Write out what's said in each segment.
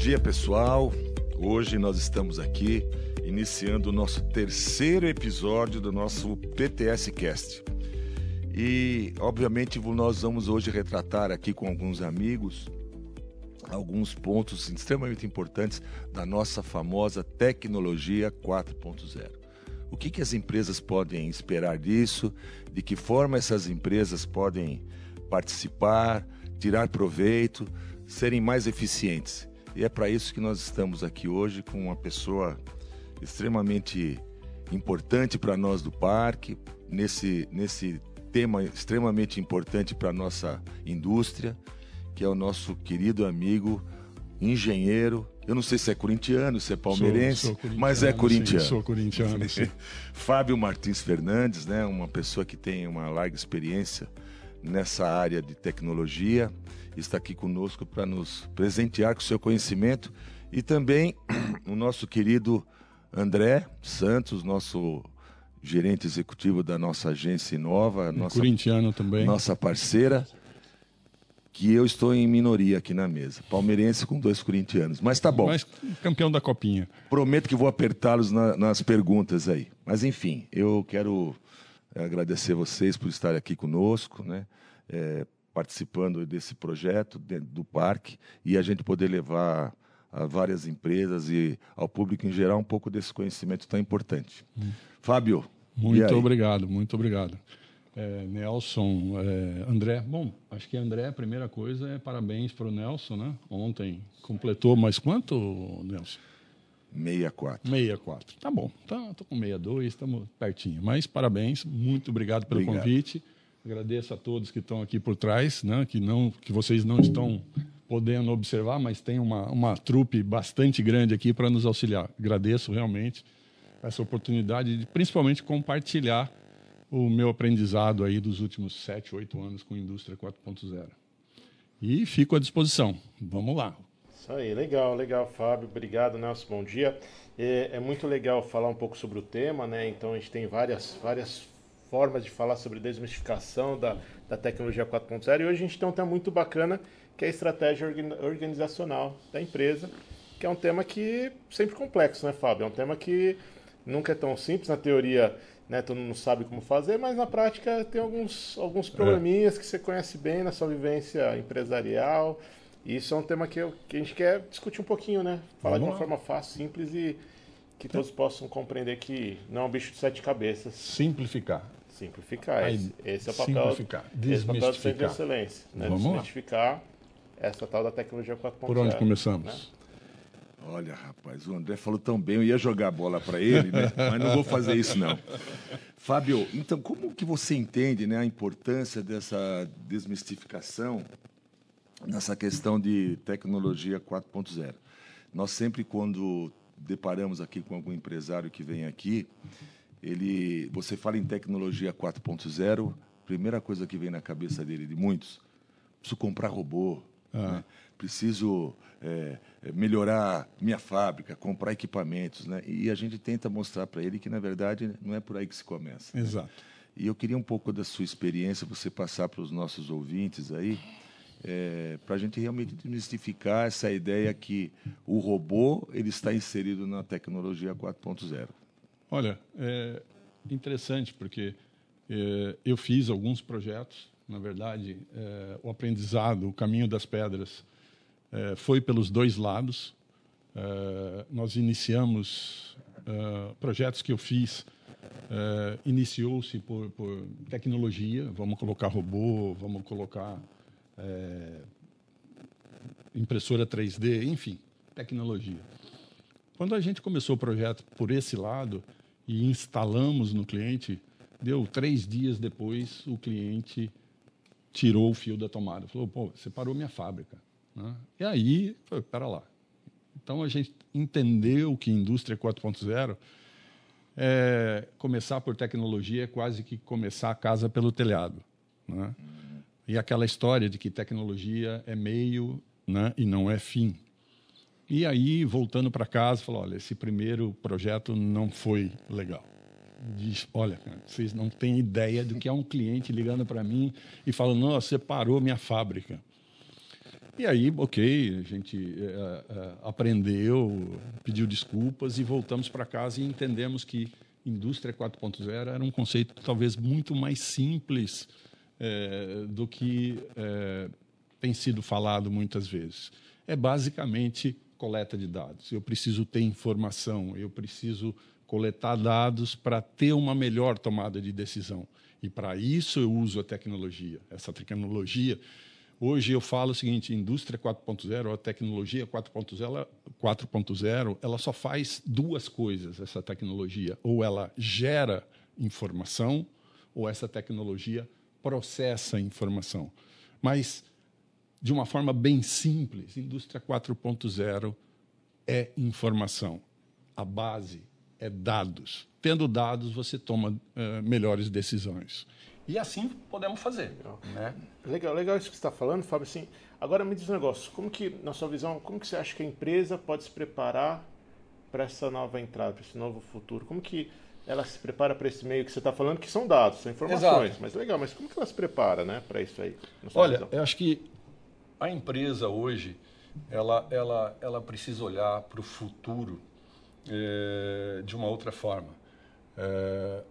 dia, pessoal. Hoje nós estamos aqui iniciando o nosso terceiro episódio do nosso PTS Cast. E, obviamente, nós vamos hoje retratar aqui com alguns amigos alguns pontos extremamente importantes da nossa famosa tecnologia 4.0. O que, que as empresas podem esperar disso? De que forma essas empresas podem participar, tirar proveito, serem mais eficientes? E é para isso que nós estamos aqui hoje com uma pessoa extremamente importante para nós do parque, nesse, nesse tema extremamente importante para a nossa indústria, que é o nosso querido amigo, engenheiro. Eu não sei se é corintiano, se é palmeirense, sou, sou mas é corintiano. Sim, sou corintiano, sim. Fábio Martins Fernandes, né, uma pessoa que tem uma larga experiência nessa área de tecnologia, está aqui conosco para nos presentear com seu conhecimento e também o nosso querido André Santos, nosso gerente executivo da nossa agência Inova, nossa, corintiano também. nossa parceira, que eu estou em minoria aqui na mesa. Palmeirense com dois corintianos. Mas tá bom. Mas campeão da copinha. Prometo que vou apertá-los na, nas perguntas aí. Mas enfim, eu quero agradecer vocês por estarem aqui conosco, né? É, participando desse projeto dentro do parque e a gente poder levar a várias empresas e ao público em geral um pouco desse conhecimento tão importante. Hum. Fábio. Muito obrigado, muito obrigado. É, Nelson, é, André. Bom, acho que André, a primeira coisa é parabéns para o Nelson, né? Ontem completou mais quanto, Nelson? 64. 64. Tá bom. Tá, tô com 62, estamos pertinho. Mas parabéns, muito obrigado pelo obrigado. convite. Agradeço a todos que estão aqui por trás, né? Que não, que vocês não estão podendo observar, mas tem uma uma trupe bastante grande aqui para nos auxiliar. Agradeço realmente essa oportunidade de, principalmente, compartilhar o meu aprendizado aí dos últimos sete, oito anos com a indústria 4.0. E fico à disposição. Vamos lá. Isso aí, legal, legal, Fábio. Obrigado, Nelson. Bom dia. É, é, muito legal falar um pouco sobre o tema, né? Então a gente tem várias, várias formas de falar sobre desmistificação da, da tecnologia 4.0 e hoje a gente tem um tema muito bacana que é a estratégia organizacional da empresa, que é um tema que sempre complexo, né, Fábio? É um tema que nunca é tão simples. Na teoria, né, todo mundo sabe como fazer, mas na prática tem alguns, alguns é. probleminhas é. que você conhece bem na sua vivência empresarial. E isso é um tema que, eu, que a gente quer discutir um pouquinho, né? Falar Vamos de uma lá. forma fácil, simples e que todos possam compreender que não é um bicho de sete cabeças. Simplificar. Simplificar. Aí, esse, é o papel, simplificar. Esse é o papel do Centro de Excelência. Né? Vamos Desmistificar lá. essa tal da tecnologia 4.0. Por onde começamos? Né? Olha, rapaz, o André falou tão bem, eu ia jogar a bola para ele, né? mas não vou fazer isso não. Fábio, então como que você entende né, a importância dessa desmistificação nessa questão de tecnologia 4.0? Nós sempre, quando deparamos aqui com algum empresário que vem aqui, ele, você fala em tecnologia 4.0, primeira coisa que vem na cabeça dele, de muitos, preciso comprar robô, ah. né? preciso é, melhorar minha fábrica, comprar equipamentos, né? E a gente tenta mostrar para ele que na verdade não é por aí que se começa. Exato. Né? E eu queria um pouco da sua experiência, você passar para os nossos ouvintes aí, é, para a gente realmente desmistificar essa ideia que o robô ele está inserido na tecnologia 4.0. Olha, é interessante porque é, eu fiz alguns projetos, na verdade, é, o aprendizado, o caminho das pedras é, foi pelos dois lados. É, nós iniciamos é, projetos que eu fiz. É, iniciou-se por, por, tecnologia, vamos colocar robô, vamos colocar impressora 3D, enfim, tecnologia. Quando a gente começou o projeto por esse lado e instalamos no cliente, deu três dias depois o cliente tirou o fio da tomada, falou: "Pô, você parou minha fábrica". Né? E aí, foi, para lá. Então, a gente entendeu que indústria 4.0 é começar por tecnologia é quase que começar a casa pelo telhado. Né? E aquela história de que tecnologia é meio né, e não é fim. E aí, voltando para casa, falou: olha, esse primeiro projeto não foi legal. Diz, olha, vocês não têm ideia do que é um cliente ligando para mim e falando: nossa, você parou minha fábrica. E aí, ok, a gente é, é, aprendeu, pediu desculpas e voltamos para casa e entendemos que indústria 4.0 era um conceito talvez muito mais simples é, do que tem sido falado muitas vezes. É basicamente coleta de dados. Eu preciso ter informação, eu preciso coletar dados para ter uma melhor tomada de decisão. E para isso eu uso a tecnologia. Essa tecnologia Hoje eu falo o seguinte: indústria 4.0, a tecnologia 4.0, 4.0, ela só faz duas coisas, essa tecnologia. Ou ela gera informação, ou essa tecnologia processa informação. Mas, de uma forma bem simples, indústria 4.0 é informação. A base é dados. Tendo dados, você toma uh, melhores decisões. E assim podemos fazer. Legal, né? legal, legal isso que você está falando, Fábio. Assim, agora me diz um negócio. Como que, na sua visão, como que você acha que a empresa pode se preparar para essa nova entrada, para esse novo futuro? Como que ela se prepara para esse meio que você está falando, que são dados, são informações. Exato. Mas legal, mas como que ela se prepara né, para isso aí? Olha, visão? eu acho que a empresa hoje, ela, ela, ela precisa olhar para o futuro é, de uma outra forma. É,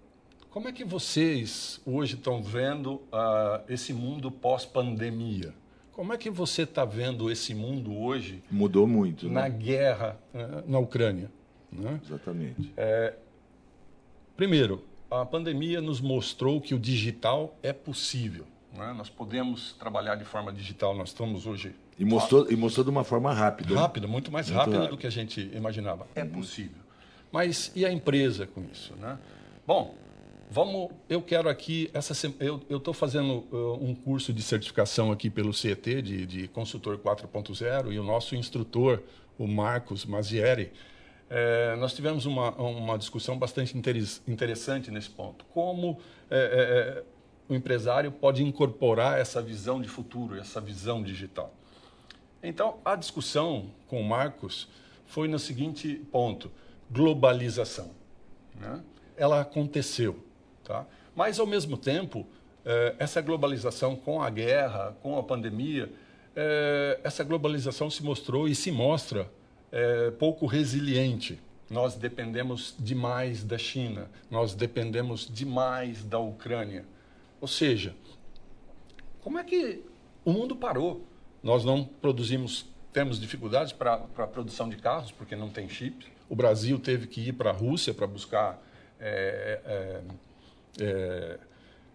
como é que vocês hoje estão vendo uh, esse mundo pós-pandemia? Como é que você está vendo esse mundo hoje? Mudou muito. Na né? guerra uh, na Ucrânia. Né? Exatamente. É, primeiro, a pandemia nos mostrou que o digital é possível. Né? Nós podemos trabalhar de forma digital. Nós estamos hoje. E mostrou, e mostrou de uma forma rápida. Rápida, muito mais muito rápida rápido. do que a gente imaginava. É possível. Mas e a empresa com isso? Né? Bom, Vamos, eu quero aqui essa eu estou fazendo uh, um curso de certificação aqui pelo CET de, de consultor 4.0 e o nosso instrutor, o Marcos Mazieri, é, nós tivemos uma, uma discussão bastante interessante nesse ponto. Como é, é, o empresário pode incorporar essa visão de futuro, essa visão digital? Então, a discussão com o Marcos foi no seguinte ponto: globalização. Né? Ela aconteceu Tá? Mas, ao mesmo tempo, eh, essa globalização com a guerra, com a pandemia, eh, essa globalização se mostrou e se mostra eh, pouco resiliente. Nós dependemos demais da China, nós dependemos demais da Ucrânia. Ou seja, como é que o mundo parou? Nós não produzimos, temos dificuldades para a produção de carros, porque não tem chips. O Brasil teve que ir para a Rússia para buscar é, é, é,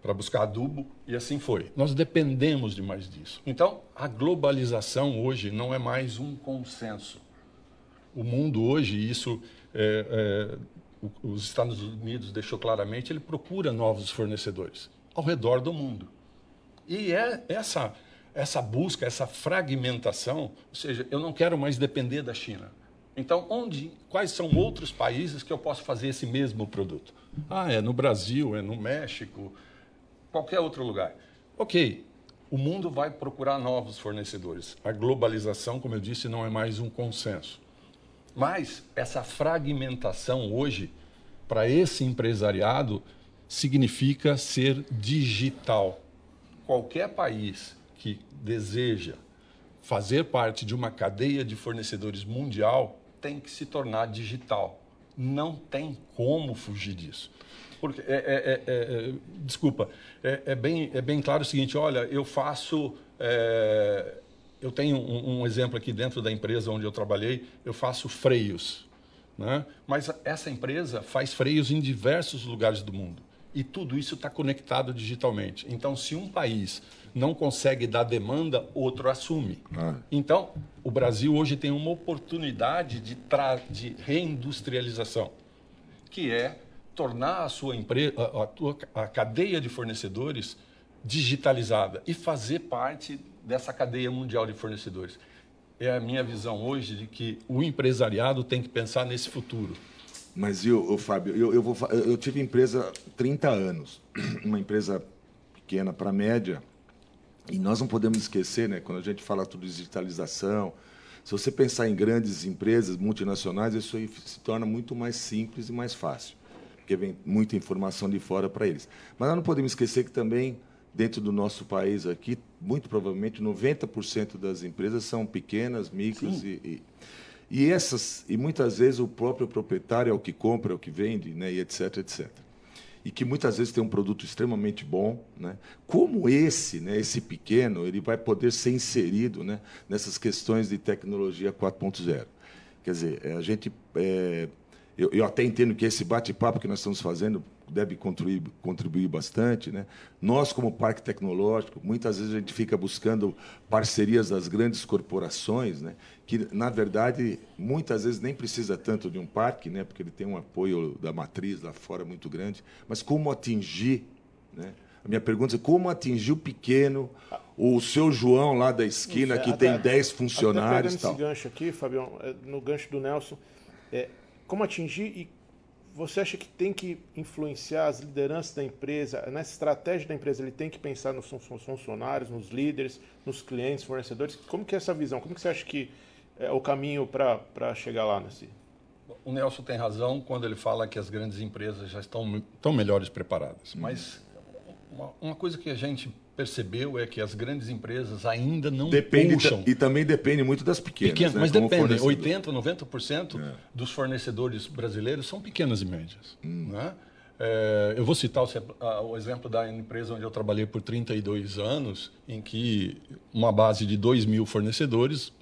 para buscar adubo e assim foi. Nós dependemos demais disso. Então, a globalização hoje não é mais um consenso. O mundo hoje, isso é, é, os Estados Unidos deixou claramente, ele procura novos fornecedores ao redor do mundo. E é essa essa busca, essa fragmentação, ou seja, eu não quero mais depender da China. Então, onde, quais são outros países que eu posso fazer esse mesmo produto? Ah, é no Brasil, é no México, qualquer outro lugar. Ok, o mundo vai procurar novos fornecedores. A globalização, como eu disse, não é mais um consenso. Mas essa fragmentação hoje, para esse empresariado, significa ser digital. Qualquer país que deseja fazer parte de uma cadeia de fornecedores mundial tem que se tornar digital. Não tem como fugir disso. Porque, é, é, é, é desculpa, é, é, bem, é bem claro o seguinte: olha, eu faço. É, eu tenho um, um, exemplo aqui dentro da empresa onde eu trabalhei, eu faço freios. Né? Mas essa empresa faz freios em diversos lugares do mundo. E tudo isso está conectado digitalmente. Então, se um país não consegue dar demanda, outro assume. Ah. Então, o Brasil hoje tem uma oportunidade de, de reindustrialização, que é tornar a sua empresa, a, a, a cadeia de fornecedores digitalizada e fazer parte dessa cadeia mundial de fornecedores. É a minha visão hoje de que o empresariado tem que pensar nesse futuro. Mas eu, eu Fábio, eu, eu, vou, eu tive empresa 30 anos, uma empresa pequena para média, e nós não podemos esquecer, né, quando a gente fala tudo de digitalização, se você pensar em grandes empresas multinacionais, isso aí se torna muito mais simples e mais fácil, porque vem muita informação de fora para eles. Mas nós não podemos esquecer que também dentro do nosso país aqui, muito provavelmente 90% das empresas são pequenas, micros e, e, e, essas e muitas vezes o próprio proprietário é o que compra, é o que vende, né, e etc, etc. E que muitas vezes tem um produto extremamente bom, né? Como esse, né, esse pequeno, ele vai poder ser inserido, né, nessas questões de tecnologia 4.0. Quer dizer, a gente é, eu, eu, até entendo que esse bate-papo que nós estamos fazendo deve contribuir, contribuir bastante. Né? Nós, como parque tecnológico, muitas vezes a gente fica buscando parcerias das grandes corporações, né? que, na verdade, muitas vezes nem precisa tanto de um parque, né? porque ele tem um apoio da matriz lá fora muito grande, mas como atingir. Né? A minha pergunta é como atingir o pequeno, o seu João lá da esquina, que até, tem 10 funcionários. Até pegando esse gancho aqui, Fabião, é, no gancho do Nelson, é, como atingir e você acha que tem que influenciar as lideranças da empresa, nessa estratégia da empresa, ele tem que pensar nos funcionários, nos líderes, nos clientes, fornecedores? Como que é essa visão? Como que você acha que é o caminho para chegar lá nesse? O Nelson tem razão quando ele fala que as grandes empresas já estão, estão melhores preparadas. Uhum. Mas uma, uma coisa que a gente percebeu é que as grandes empresas ainda não depende puxam. E também depende muito das pequenas. Pequeno, né? Mas Como depende. 80%, 90% é. dos fornecedores brasileiros são pequenas e médias. Hum. Né? É, eu vou citar o, o, exemplo da empresa onde eu trabalhei por 32 anos, em que uma base de 2 mil fornecedores,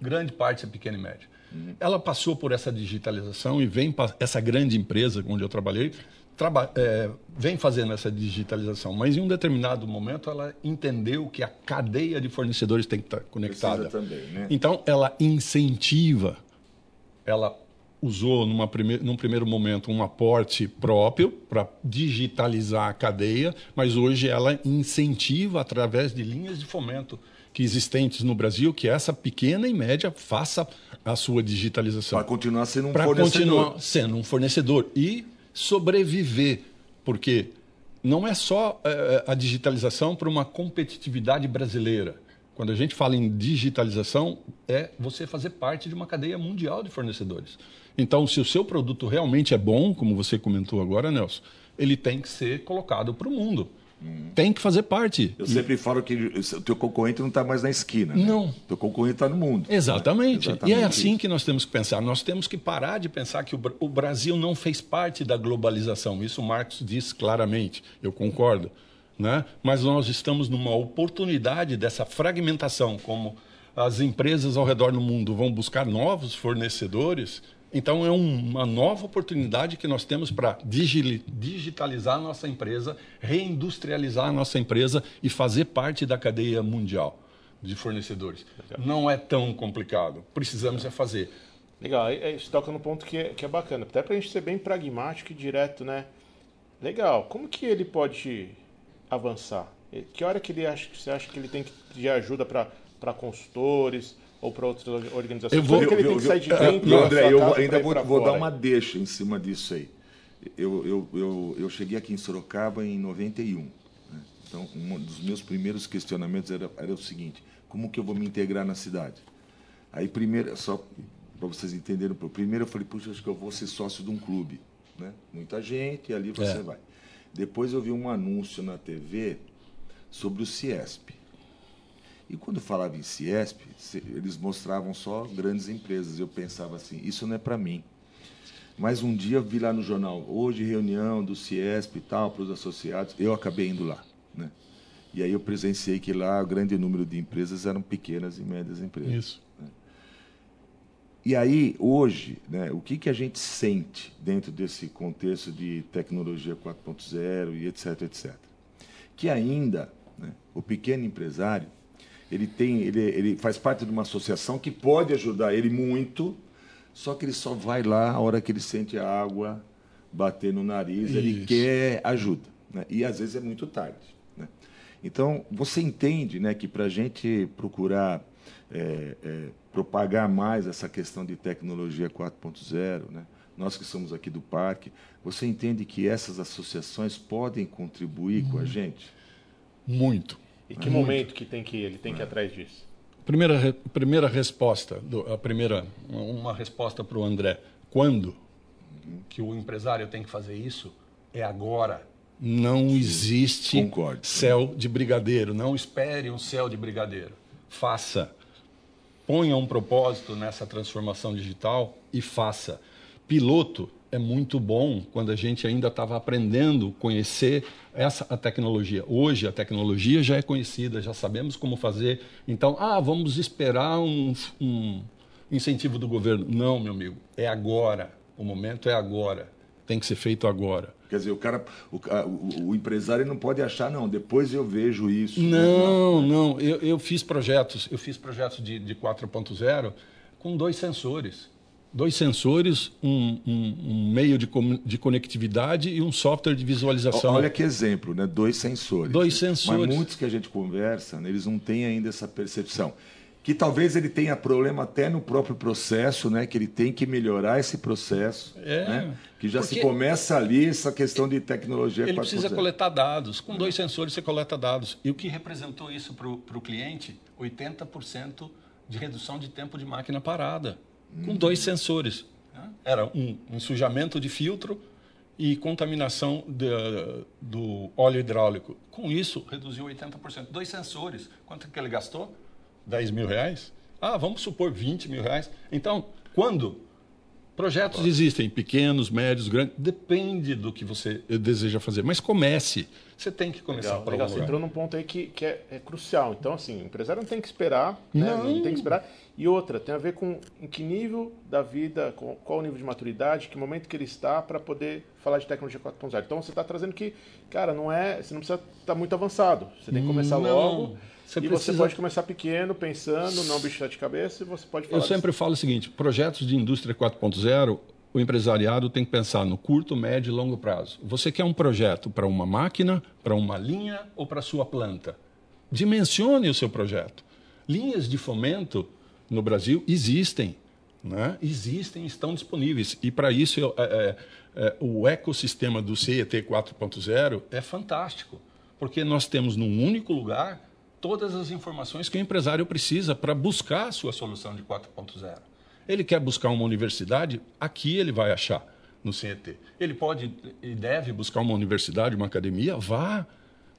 grande parte é pequena e média. Hum. Ela passou por essa digitalização e vem essa grande empresa onde eu trabalhei é, vem fazendo essa digitalização, mas em um determinado momento ela entendeu que a cadeia de fornecedores tem que estar conectada. Também, né? Então ela incentiva, ela usou numa prime num primeiro momento um aporte próprio para digitalizar a cadeia, mas hoje ela incentiva através de linhas de fomento que existentes no Brasil que essa pequena e média faça a sua digitalização. Para continuar sendo um fornecedor. Para continuar sendo um fornecedor e sobreviver, porque não é só é, a digitalização para uma competitividade brasileira. Quando a gente fala em digitalização, é você fazer parte de uma cadeia mundial de fornecedores. Então, se o seu produto realmente é bom, como você comentou agora, Nelson, ele tem que ser colocado para o mundo. Tem que fazer parte. Eu sempre falo que o teu concorrente não está mais na esquina. Né? Não. O teu concorrente está no mundo. Exatamente. Né? Exatamente. E é assim que nós temos que pensar. Nós temos que parar de pensar que o Brasil não fez parte da globalização. Isso o Marx diz claramente. Eu concordo. Né? Mas nós estamos numa oportunidade dessa fragmentação, como as empresas ao redor do mundo vão buscar novos fornecedores então, é uma nova oportunidade que nós temos para digitalizar a nossa empresa, reindustrializar a nossa empresa e fazer parte da cadeia mundial de fornecedores. Não é tão complicado. Precisamos é fazer. Legal, isso toca no ponto que é, que é bacana. Até para a gente ser bem pragmático e direto, né? Legal, como que ele pode avançar? Que hora que ele acha, você acha que ele tem que de ajuda para consultores, ou para outras organizações? Eu vou, que ele eu, tem que sair de dentro eu, André, eu ainda vou, vou dar uma deixa em cima disso aí. Eu, eu, eu, eu cheguei aqui em Sorocaba em 91. Né? Então, um dos meus primeiros questionamentos era, era o seguinte: como que eu vou me integrar na cidade? Aí, primeiro, só para vocês entenderem, primeiro eu falei, puxa, acho que eu vou ser sócio de um clube. Né? Muita gente, e ali você é. vai. Depois eu vi um anúncio na TV sobre o Ciesp. E quando falava em Ciesp, eles mostravam só grandes empresas. Eu pensava assim, isso não é para mim. Mas um dia vi lá no jornal, hoje reunião do Ciesp e tal, para os associados, eu acabei indo lá. Né? E aí eu presenciei que lá o grande número de empresas eram pequenas e médias empresas. Isso. Né? E aí, hoje, né, o que, que a gente sente dentro desse contexto de tecnologia 4.0 e etc, etc? Que ainda né, o pequeno empresário ele tem, ele, ele faz parte de uma associação que pode ajudar ele muito, só que ele só vai lá a hora que ele sente a água bater no nariz, Isso. ele quer ajuda, né? e às vezes é muito tarde. Né? Então você entende, né, que para a gente procurar é, é, propagar mais essa questão de tecnologia 4.0, né? nós que somos aqui do parque, você entende que essas associações podem contribuir com a gente? Muito. E que Muito. momento que tem que ele tem que ir atrás disso? Primeira, primeira resposta, do, a primeira, uma resposta para o André. Quando que o empresário tem que fazer isso? É agora. Não Sim, existe concordo. céu de brigadeiro. Não espere um céu de brigadeiro. Faça. Ponha um propósito nessa transformação digital e faça. Piloto é muito bom quando a gente ainda estava aprendendo a conhecer essa a tecnologia. Hoje a tecnologia já é conhecida, já sabemos como fazer. Então, ah, vamos esperar um, um incentivo do governo. Não, meu amigo, é agora. O momento é agora. Tem que ser feito agora. Quer dizer, o cara, o, o, o empresário não pode achar, não, depois eu vejo isso. Não, não. Eu, eu fiz projetos, eu fiz projetos de, de 4.0 com dois sensores. Dois sensores, um, um, um meio de, de, conectividade e um software de visualização. Olha que exemplo, né? Dois sensores. Dois sensores. Mas muitos que a gente conversa, né, eles não têm ainda essa percepção que talvez ele tenha problema até no próprio processo, né? Que ele tem que melhorar esse processo, é, né? Que já se começa ali essa questão de tecnologia. Ele precisa coletar dados. Com dois sensores você coleta dados. E o que representou isso para o cliente? 80% de redução de tempo de máquina parada. Com dois sensores. Era um ensujamento de filtro e contaminação de, do óleo hidráulico. Com isso, reduziu 80%. Dois sensores. Quanto que ele gastou? 10 mil reais? Ah, vamos supor 20 mil reais. Então, quando? Projetos existem, pequenos, médios, grandes, depende do que você deseja fazer, mas comece. Você tem que começar legal, legal. Você entrou num ponto aí que, que é, é, crucial. Então, assim, o empresário não tem que esperar, né? não. não tem que esperar. E outra, tem a ver com em que nível da vida, com, qual o nível de maturidade, que momento que ele está para poder falar de tecnologia 4.0. Então, você está trazendo que, cara, não é, você não precisa estar tá muito avançado. Você tem que começar não. logo você e precisa... você pode começar pequeno, pensando, não bicho de cabeça, e você pode falar Eu sempre falo o seguinte: projetos de indústria 4.0, o empresariado tem que pensar no curto, médio e longo prazo. Você quer um projeto para uma máquina, para uma linha ou para a sua planta? Dimensione o seu projeto. Linhas de fomento no Brasil existem. Né? Existem, estão disponíveis. E para isso, eu, é, é, é, o ecossistema do CET 4.0 é fantástico, porque nós temos num único lugar todas as informações que o empresário precisa para buscar a sua solução de 4.0. Ele quer buscar uma universidade, aqui ele vai achar no CET. Ele pode e deve buscar uma universidade, uma academia, vá.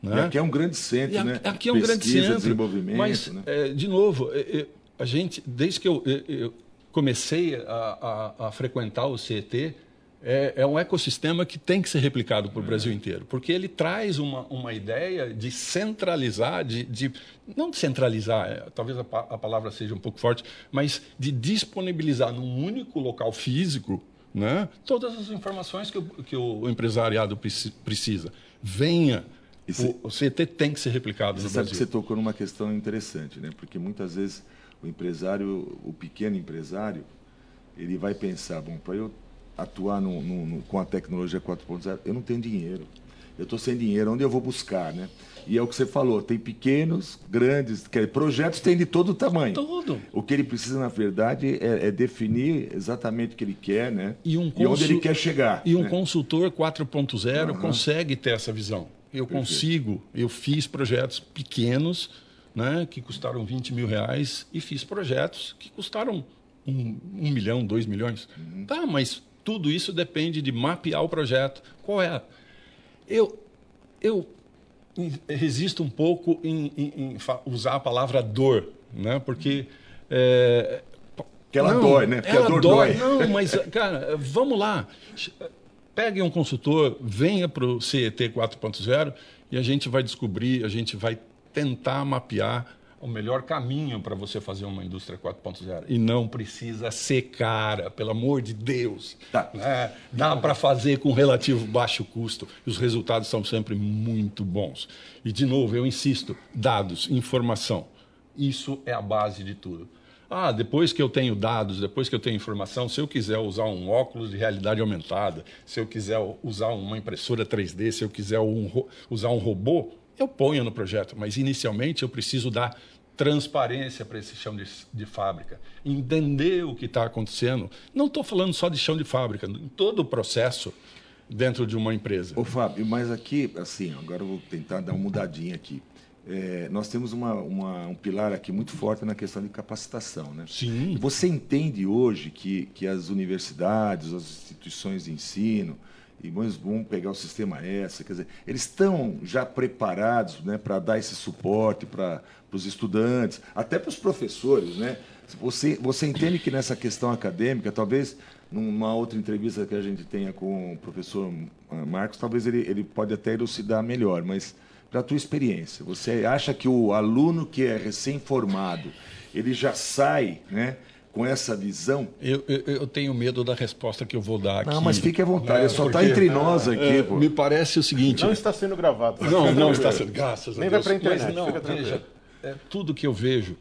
Né? E aqui é um grande centro, né? Aqui é um Pesquisa, grande centro. desenvolvimento. Mas, né? é, de novo, é, é, a gente, desde que eu, eu comecei a, a, a frequentar o CET, é, é, um ecossistema que tem que ser replicado para o Brasil inteiro, porque ele traz uma, uma ideia de centralizar, de, de não de centralizar, é, talvez a, a, palavra seja um pouco forte, mas de disponibilizar num único local físico né, todas as informações que o, que o empresariado precisa. Venha. O, o CT tem que ser replicado você no sabe Brasil. Que você tocou numa questão interessante, né? porque muitas vezes o empresário, o pequeno empresário, ele vai pensar, bom, para eu atuar no, no, no, com a tecnologia 4.0, eu não tenho dinheiro. Eu estou sem dinheiro, onde eu vou buscar, né? E é o que você falou, tem pequenos, grandes, quer, projetos tem de todo tamanho. Todo. O que ele precisa, na verdade, é, é definir exatamente o que ele quer, né? E, um e onde ele quer chegar. E um né? consultor 4.0 uhum. consegue ter essa visão. Eu Perfeito. consigo, eu fiz projetos pequenos, né, que custaram 20 mil reais, e fiz projetos que custaram um, um milhão, dois milhões. Uhum. Tá, mas tudo isso depende de mapear o projeto. Qual é? Eu, eu resisto um pouco em, em, em usar a palavra dor, né? Porque é, que ela não, dói, né? Porque ela dor dói. dói. Não, mas cara, vamos lá. Pegue um consultor, venha para o CET 4.0 e a gente vai descobrir, a gente vai tentar mapear o melhor caminho para você fazer uma indústria 4.0. E não precisa ser cara, pelo amor de Deus. Tá. Né? Dá para fazer com relativo baixo custo e os resultados são sempre muito bons. E, de novo, eu insisto: dados, informação. Isso é a base de tudo. Ah, depois que eu tenho dados, depois que eu tenho informação, se eu quiser usar um óculos de realidade aumentada, se eu quiser usar uma impressora 3D, se eu quiser um, usar um robô, eu ponho no projeto, mas inicialmente eu preciso dar transparência para esse chão de, de, fábrica, entender o que está acontecendo. Não estou falando só de chão de fábrica, em todo o processo dentro de uma empresa. Ô Fábio, mas aqui, assim, agora eu vou tentar dar uma mudadinha aqui. É, nós temos uma, uma, um pilar aqui muito forte na questão de capacitação. Né? Sim. Você entende hoje que, que as universidades, as instituições de ensino, e vamos, vamos pegar o sistema essa, quer dizer, eles estão já preparados né, para dar esse suporte para os estudantes, até para os professores, né? Você, você entende que nessa questão acadêmica, talvez numa outra entrevista que a gente tenha com o professor Marcos, talvez ele, ele pode até elucidar melhor, mas para a tua experiência, você acha que o aluno que é recém-formado, ele já sai, né? Com essa visão? Eu, eu, eu, tenho medo da resposta que eu vou dar aqui. Não, mas fique à vontade, é, só está entre nós aqui. É, me parece o seguinte. Não está sendo gravado. Não, não está sendo. Graças Nem a Deus. vai para a internet. Mas não, veja, é, tudo que eu vejo,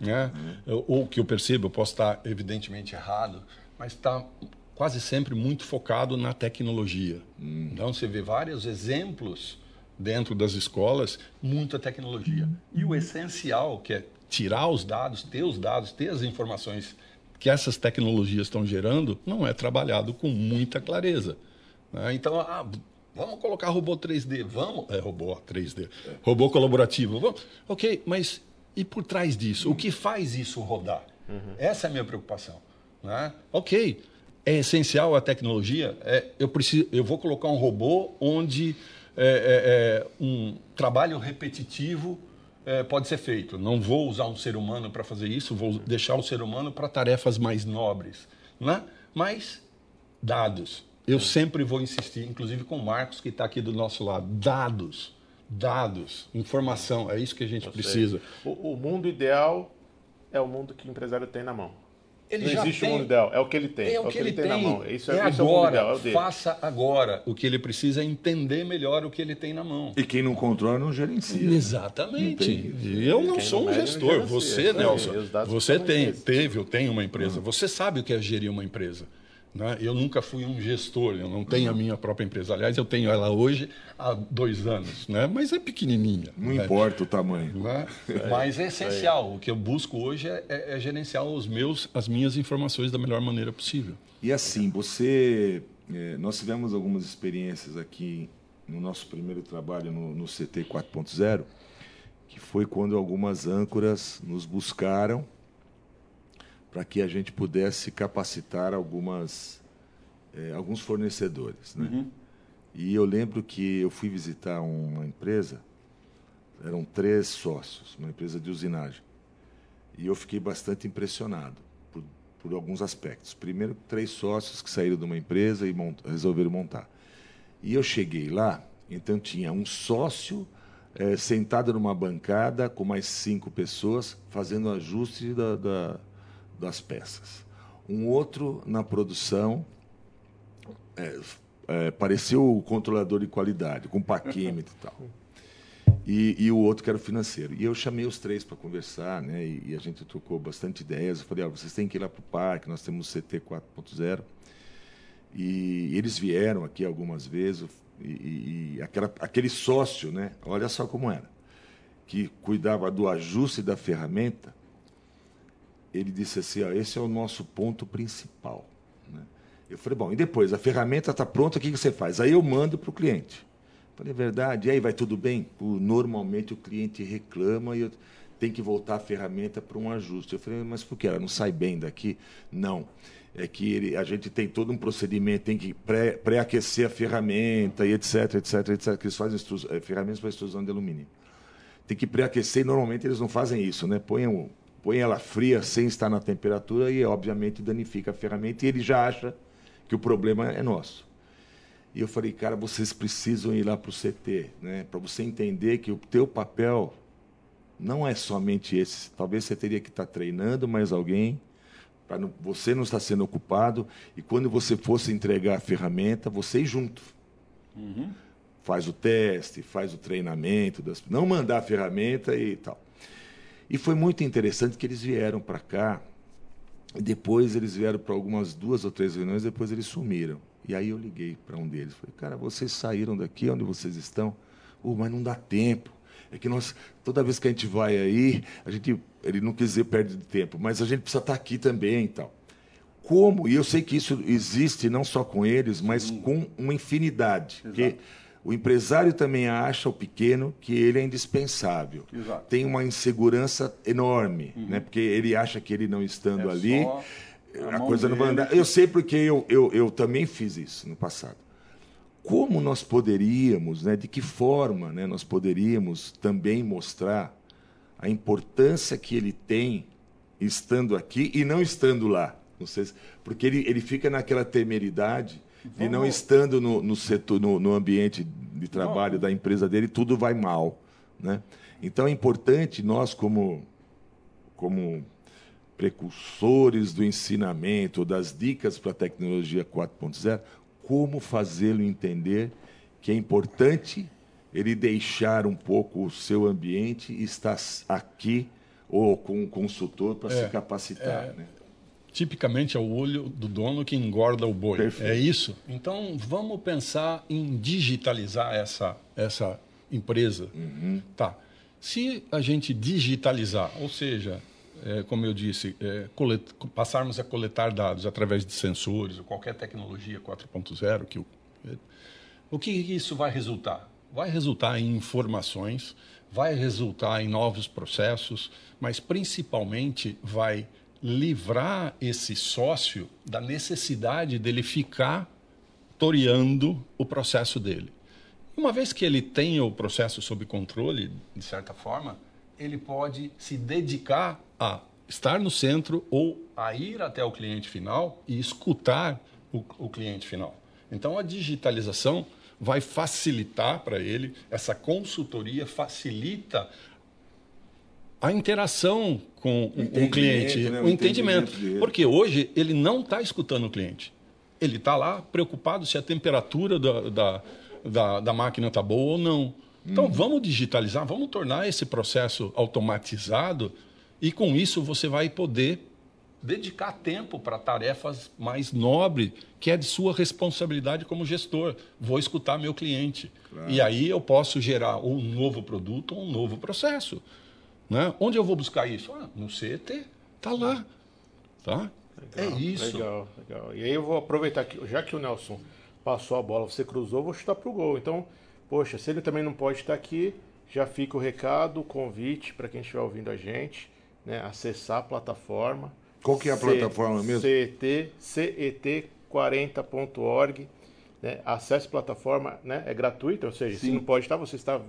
né, ou que eu percebo, eu posso estar evidentemente errado, mas está quase sempre muito focado na tecnologia. Uhum. Então você vê vários exemplos dentro das escolas, muita tecnologia. E o essencial, que é tirar os dados, ter os dados, ter as informações que essas tecnologias estão gerando, não é trabalhado com muita clareza. Né? Então, ah, vamos colocar robô 3D, vamos. É, robô 3D. Robô colaborativo, vamos. Ok, mas e por trás disso? O que faz isso rodar? Uhum. Essa é a minha preocupação. Né? Ok, é essencial a tecnologia. É, eu, preciso, eu vou colocar um robô onde é, é, é um trabalho repetitivo é, pode ser feito. Não vou usar um ser humano para fazer isso, vou deixar o ser humano para tarefas mais nobres. Né? Mas, dados. Eu sempre vou insistir, inclusive com o Marcos, que está aqui do nosso lado. Dados. Dados. Informação. É isso que a gente precisa. O, o mundo ideal é o mundo que o empresário tem na mão. Ele não existe tem, um mundo ideal, é o que ele tem. É o, é que, ele tem, tem, na mão. Isso é, é isso agora, é o mundo ideal, é faça agora. O que ele precisa é entender melhor o que ele tem na mão. E quem não controla não gerencia. Exatamente. eu não sou um gestor. Você, Nelson, você tem, teve ou tem uma empresa. Uhum. Você sabe o que é gerir uma empresa. Né? Eu nunca fui um gestor, eu não tenho a minha própria empresa. Aliás, eu tenho ela hoje há dois anos, né? mas é pequenininha. Não né? importa o tamanho. Né? É, mas é essencial. O que eu busco hoje é, é, é, gerenciar os meus, as minhas informações da melhor maneira possível. E assim, você. É, nós tivemos algumas experiências aqui no nosso primeiro trabalho no, no CT 4.0, que foi quando algumas âncoras nos buscaram para que a gente pudesse capacitar algumas, é, alguns fornecedores. Né? Uhum. E eu lembro que eu fui visitar uma empresa, eram três sócios, uma empresa de usinagem. E eu fiquei bastante impressionado por, por alguns aspectos. Primeiro, três sócios que saíram de uma empresa e mont resolveram montar. E eu cheguei lá, então tinha um sócio é, sentado numa bancada com mais cinco pessoas fazendo ajuste da, da das peças. Um outro na produção, é, é, pareceu o controlador de qualidade, com paquímetro e tal. E, e, o outro que era o financeiro. E eu chamei os três para conversar, né? E, e, a gente trocou bastante ideias. Eu falei, ah, vocês têm que ir lá para o parque, nós temos CT 4.0. E, e eles vieram aqui algumas vezes. E, e aquela, aquele sócio, né? Olha só como era, que cuidava do ajuste da ferramenta, ele disse assim: ó, esse é o nosso ponto principal. Né? Eu falei: bom, e depois? A ferramenta está pronta, o que você faz? Aí eu mando para o cliente. Falei: verdade, e aí vai tudo bem? normalmente o cliente reclama e eu tenho que voltar a ferramenta para um ajuste. Eu falei: mas por que? Ela não sai bem daqui? Não. É que ele, a gente tem todo um procedimento, tem que pré-aquecer a ferramenta e etc, etc, etc, que eles fazem é, ferramentas para extrusão de alumínio. Tem que pré-aquecer e normalmente eles não fazem isso, né? Põem um, põe ela fria sem estar na temperatura e, obviamente, danifica a ferramenta e ele já acha que o problema é nosso. E eu falei, cara, vocês precisam ir lá para o CT, né? para você entender que o teu papel não é somente esse. Talvez você teria que estar treinando mais alguém, para você não estar sendo ocupado, e quando você fosse entregar a ferramenta, você ir junto. Uhum. Faz o teste, faz o treinamento, das... não mandar a ferramenta e tal. E foi muito interessante que eles vieram para cá, depois eles vieram para algumas duas ou três reuniões, depois eles sumiram. E aí eu liguei para um deles, falei, cara, vocês saíram daqui, onde vocês estão? Oh, mas não dá tempo. É que nós, toda vez que a gente vai aí, a gente, ele não quis dizer perde tempo, mas a gente precisa estar tá aqui também e tal. Como, e eu sei que isso existe não só com eles, mas com uma infinidade. Exato. Porque o empresário também acha, o pequeno, que ele é indispensável. Exato. Tem uma insegurança enorme, uhum. né? porque ele acha que ele não estando é ali, a, a coisa não vai andar. Eu sei porque eu, eu, eu também fiz isso no passado. como nós poderíamos, né, de que forma né, nós poderíamos também mostrar a importância que ele tem estando aqui e não estando lá. Não sei se, porque ele, ele fica naquela temeridade Vamos... de não estando no, no setor, no, no, ambiente de trabalho da empresa dele, tudo vai mal. Né? Então é importante nós, como, como precursores do ensinamento, das dicas para a tecnologia 4.0, como fazê-lo entender que é importante ele deixar um pouco o seu ambiente e estar aqui ou com um consultor para é, se capacitar. É, né? Tipicamente é o olho do dono que engorda o boi. Perfeito. É isso? Então vamos pensar em digitalizar essa, essa empresa. Uhum. Tá. Se a gente digitalizar, ou seja, é, como eu disse, é, colet, passarmos a coletar dados através de sensores ou qualquer tecnologia 4.0, que o, é, o que isso vai resultar? Vai resultar em informações, vai resultar em novos processos, mas principalmente vai livrar esse sócio da necessidade dele ficar toreando o processo dele. Uma vez que ele tenha o processo sob controle, de certa forma, ele pode se dedicar a estar no centro ou a ir até o cliente final e escutar o, o cliente final. Então, a digitalização vai facilitar para ele, essa consultoria facilita a interação com o, o cliente, né? o, o entendimento. entendimento porque hoje ele não está escutando o cliente. Ele está lá preocupado se a temperatura da, da, da, da máquina está boa ou não. Então, hum. vamos digitalizar, vamos tornar esse processo automatizado e, com isso, você vai poder dedicar tempo para tarefas mais nobres, que é de sua responsabilidade como gestor. Vou escutar meu cliente. Claro. E aí eu posso gerar um novo produto ou um novo processo. Né? Onde eu vou buscar isso? Ah, no CET. Está lá. Tá? Legal, é isso. Legal, legal. E aí eu vou aproveitar que, já que o Nelson passou a bola, você cruzou, vou chutar para o gol. Então, poxa, se ele também não pode estar aqui, já fica o recado, o convite para quem estiver ouvindo a gente, né, acessar a plataforma qual que é a plataforma mesmo? CET, cet40.org. Né? Acesse a plataforma, né? é gratuita, ou seja, Sim. se não pode estar, você está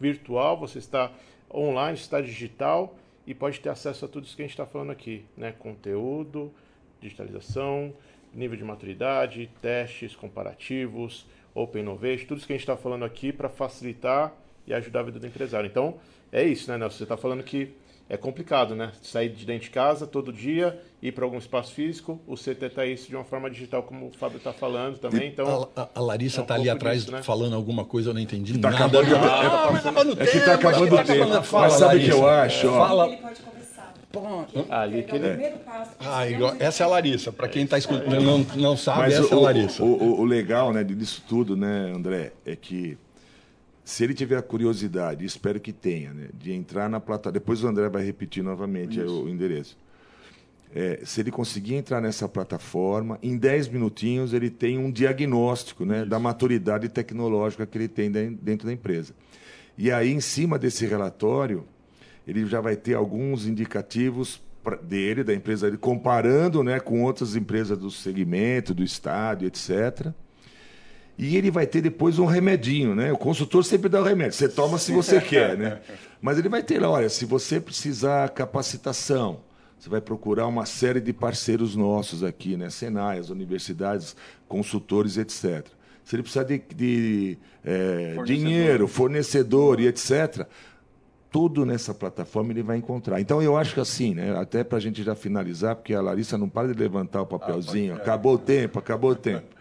virtual, você está online, está digital e pode ter acesso a tudo isso que a gente está falando aqui, né? Conteúdo, digitalização, nível de maturidade, testes comparativos, Open Innovation, tudo isso que a gente está falando aqui para facilitar e ajudar a vida do empresário. Então, é isso, né, Nelson? Você está falando que é complicado, né? Sair de dentro de casa todo dia, ir para algum espaço físico, o CT está isso de uma forma digital, como o Fábio está falando também. Então, a, a, a Larissa está é um tá ali atrás disso, né? falando alguma coisa, eu não entendi tá nada. Acabando, ah, é, é que está acabando o tempo. Mas, mas sabe o que eu acho? Fala. Ele pode conversar. ali que ele... É ah, igual, essa é a Larissa. Para quem está escutando não, não sabe, mas essa o, é a Larissa. O, o, o legal né, disso tudo, né, André, é que se ele tiver a curiosidade, espero que tenha, né, de entrar na plataforma. Depois o André vai repetir novamente o endereço. É, se ele conseguir entrar nessa plataforma, em 10 minutinhos ele tem um diagnóstico né, da maturidade tecnológica que ele tem dentro da empresa. E aí, em cima desse relatório, ele já vai ter alguns indicativos dele, da empresa dele, comparando né, com outras empresas do segmento, do estádio, etc e ele vai ter depois um remedinho, né? O consultor sempre dá o remédio. Você toma se você quer, né? Mas ele vai ter lá, olha, se você precisar capacitação, você vai procurar uma série de parceiros nossos aqui, né? Senai, as universidades, consultores, etc. Se ele precisar de, de é, dinheiro, fornecedor e etc., tudo nessa plataforma ele vai encontrar. Então eu acho que assim, né? Até para a gente já finalizar, porque a Larissa não para de levantar o papelzinho. Ah, acabou o tempo, acabou o tempo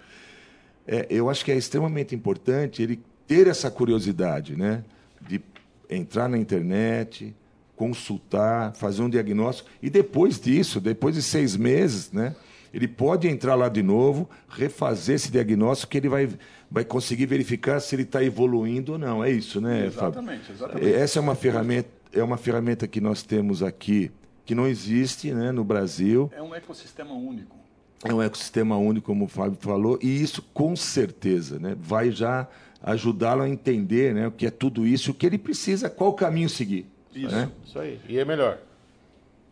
é, eu acho que é extremamente importante ele ter essa curiosidade, né? De entrar na internet, consultar, fazer um diagnóstico e depois disso, depois de seis meses, né? Ele pode entrar lá de novo, refazer esse diagnóstico que ele vai, vai conseguir verificar se ele está evoluindo ou não. É isso, né, exatamente, Fábio? Exatamente. Essa é uma ferramenta, é uma ferramenta que nós temos aqui que não existe, né, no Brasil. É um ecossistema único é um ecossistema único, como o Fábio falou, e isso com certeza né, vai já ajudá-lo a entender né, o que é tudo isso, o que ele precisa, qual caminho seguir. Isso, né? isso aí. E é melhor.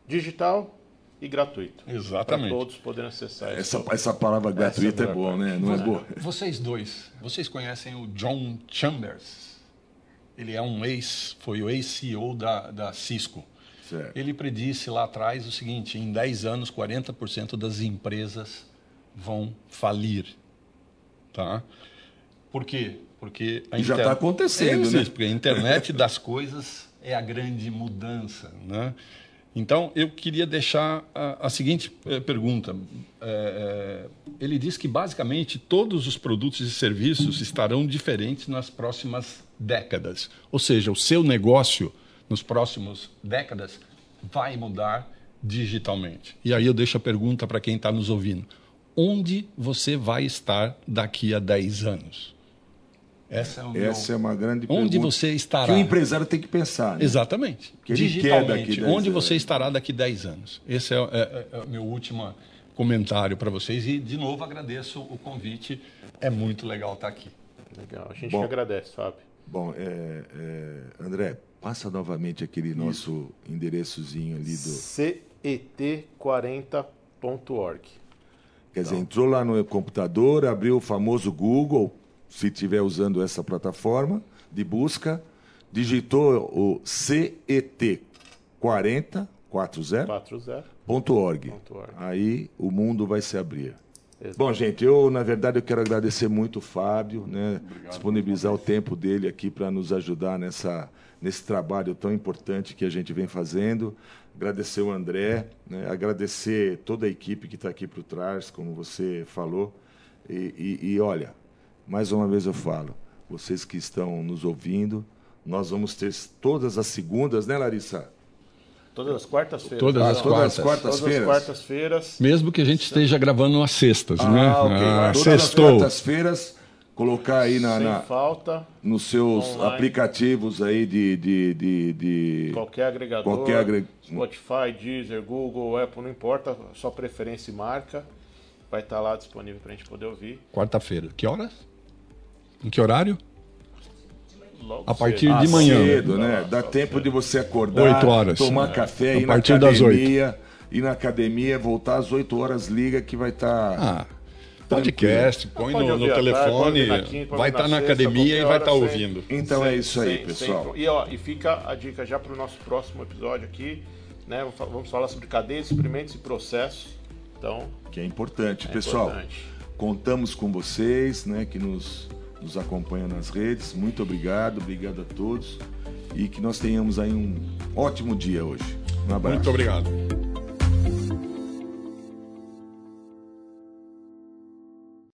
Digital, e gratuito. Exatamente. Para todos poderem acessar essa, isso. essa palavra gratuita essa é boa, né? Não é boa? Vocês dois, vocês conhecem o John Chambers? Ele é um ex, foi o ex-CEO da, da Cisco. Certo. Ele predisse lá atrás o seguinte: em 10 anos, 40% das empresas vão falir. Tá? Por quê? Porque a E já tá acontecendo, é, né? Porque a internet das coisas é a grande mudança. Né? Então, eu queria deixar a, a seguinte eh, pergunta. É, ele diz que, basicamente, todos os produtos e serviços estarão diferentes nas próximas décadas. Ou seja, o seu negócio, nos próximos décadas, vai mudar digitalmente. E aí eu deixo a pergunta para quem está nos ouvindo. Onde você vai estar daqui a 10 anos? Essa é, o Essa é meu... uma grande Onde pergunta você estará? que o empresário tem que pensar. Né? Exatamente. Que Digitalmente, daqui 10 onde anos. você estará daqui 10 anos? Esse é, é- é o meu último comentário para vocês. E, de novo, agradeço o convite. É muito legal estar aqui. Legal. A gente Bom. agradece, Fábio. Bom, é, é, André, passa novamente aquele nosso endereçozinho ali do. cet40.org. Quer dizer, entrou lá no computador, abriu o famoso Google, se estiver usando essa plataforma de busca, digitou o CET40, 40, 40. .org. org. Aí o mundo vai se abrir. Bom, gente, eu, na verdade, eu quero agradecer muito o Fábio, né? disponibilizar o tempo dele aqui para nos ajudar nessa, nesse trabalho tão importante que a gente vem fazendo. Agradecer o André, né? agradecer toda a equipe que está aqui por trás, como você falou. E, e- e, olha, mais uma vez eu falo, vocês que estão nos ouvindo, nós vamos ter todas as segundas, né, Larissa? Todas as quartas-feiras. Todas as Ah, Todas as quartas. Todas as quartas-feiras? quartas-feiras. Mesmo que a gente esteja gravando às sextas, né? Ah, ok. Ah, Todas as sextou. quartas-feiras, colocar aí na, na- falta. nos seus Online. aplicativos aí de. de, de, de- Qualquer agregador. Qualquer agre- Spotify, Deezer, Google, Apple, não importa. Sua preferência e marca. Vai estar lá disponível para a gente poder ouvir. Quarta-feira. Que horas? Em que horário? Logo A partir cedo. de manhã. Cedo, né? Dá tempo de você acordar, Oito horas. tomar É. café, A ir na partir das oito. academia, ir na academia, voltar às 8 horas, liga que vai estar. Ah, podcast, põe no, no tarde, telefone, na quinta, vai estar na sexta, academia e vai estar hora, ouvindo. Então é isso aí, sem- pessoal. sem- e, ó, e fica a dica já para o nosso próximo episódio aqui. Né? Vamos falar sobre cadeias, experimentos e processos. Então, Que é importante. é Pessoal, importante. contamos com vocês, né? Que nos, nos acompanham nas redes. Muito obrigado, obrigado a todos. E que nós tenhamos aí um ótimo dia hoje. Um abraço. Muito obrigado.